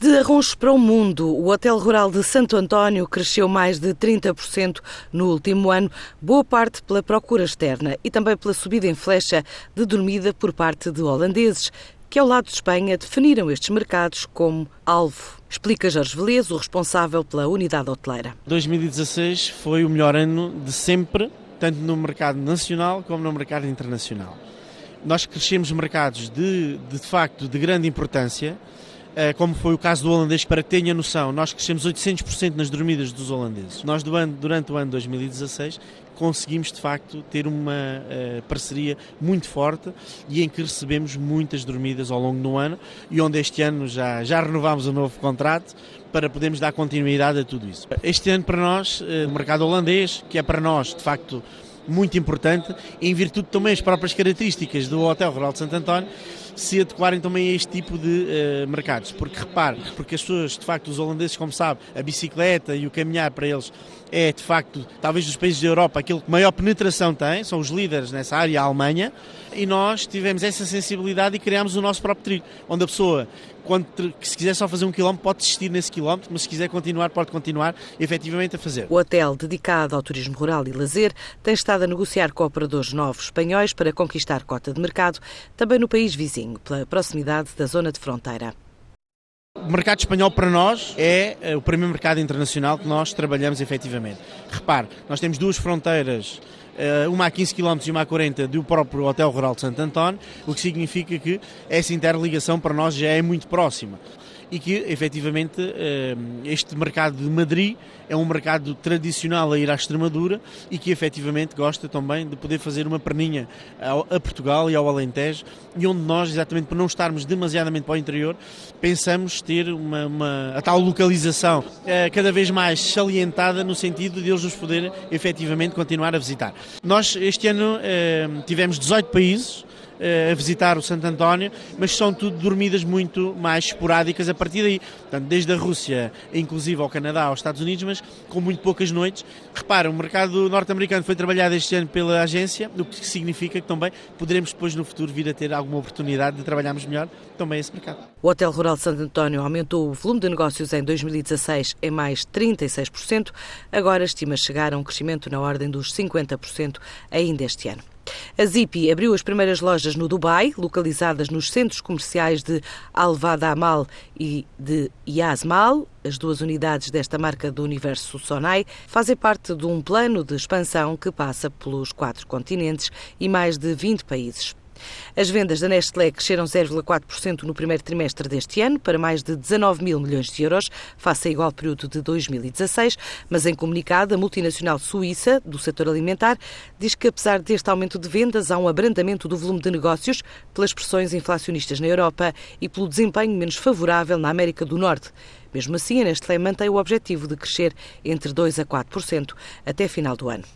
De arronchos para o mundo, o Hotel Rural de Santo António cresceu mais de 30% no último ano, boa parte pela procura externa e também pela subida em flecha de dormida por parte de holandeses, que ao lado de Espanha definiram estes mercados como alvo. Explica Jorge Velez, o responsável pela unidade hoteleira. 2016 foi o melhor ano de sempre, tanto no mercado nacional como no mercado internacional. Nós crescemos mercados de, de, facto de grande importância, como foi o caso do holandês, para que tenha noção, nós crescemos 800% nas dormidas dos holandeses. Nós, durante o ano 2016, conseguimos de facto ter uma uh, parceria muito forte e em que recebemos muitas dormidas ao longo do ano e onde este ano já, já renovámos o um novo contrato para podermos dar continuidade a tudo isso. Este ano para nós, uh, o mercado holandês, que é para nós de facto muito importante, em virtude também das próprias características do Hotel Rural de Santo António, se adequarem também a este tipo de uh, mercados. Porque repare, porque as pessoas, de facto, os holandeses, como sabe, a bicicleta e o caminhar para eles é, de facto, talvez dos países da Europa, aquilo que maior penetração tem, são os líderes nessa área, a Alemanha, e nós tivemos essa sensibilidade e criámos o nosso próprio trilho, onde a pessoa, quando, se quiser só fazer um quilómetro, pode desistir nesse quilómetro, mas se quiser continuar, pode continuar efetivamente a fazer. O hotel, dedicado ao turismo rural e lazer, tem estado a negociar com operadores novos espanhóis para conquistar cota de mercado, também no país vizinho, pela proximidade da zona de fronteira. O mercado espanhol para nós é eh, o primeiro mercado internacional que nós trabalhamos efetivamente. Repare, nós temos duas fronteiras, eh, uma a 15 km e uma a 40 do próprio Hotel Rural de Santo António, o que significa que essa interligação para nós já é muito próxima e que efetivamente eh, este mercado de Madrid é um mercado tradicional a ir à Extremadura e que efetivamente gosta também de poder fazer uma perninha a Portugal e ao Alentejo e onde nós, exatamente por não estarmos demasiadamente para o interior, pensamos ter uma, uma a tal localização eh, cada vez mais salientada no sentido de eles nos poderem efetivamente continuar a visitar. Nós este ano eh, tivemos 18 países a visitar o Santo António, mas são tudo dormidas muito mais esporádicas a partir daí. Portanto, desde a Rússia, inclusive ao Canadá, aos Estados Unidos, mas com muito poucas noites. Repara, o mercado norte-americano foi trabalhado este ano pela agência, o que significa que também poderemos depois no futuro vir a ter alguma oportunidade de trabalharmos melhor também esse mercado. O Hotel Rural de Santo António aumentou o volume de negócios em 2016 em mais 36%, agora estima chegar a um crescimento na ordem dos 50% ainda este ano. A Zipi abriu as primeiras lojas no Dubai, localizadas nos centros comerciais de Al-Wadamal e de Yasmal. As duas unidades desta marca do universo Sonai fazem parte de um plano de expansão que passa pelos quatro continentes e mais de 20 países. As vendas da Nestlé cresceram 0,4% no primeiro trimestre deste ano, para mais de 19 mil milhões de euros, face a igual período de 2016, mas em comunicado, a multinacional suíça do setor alimentar diz que, apesar deste aumento de vendas, há um abrandamento do volume de negócios pelas pressões inflacionistas na Europa e pelo desempenho menos favorável na América do Norte. Mesmo assim, a Nestlé mantém o objetivo de crescer entre 2% a 4% até final do ano.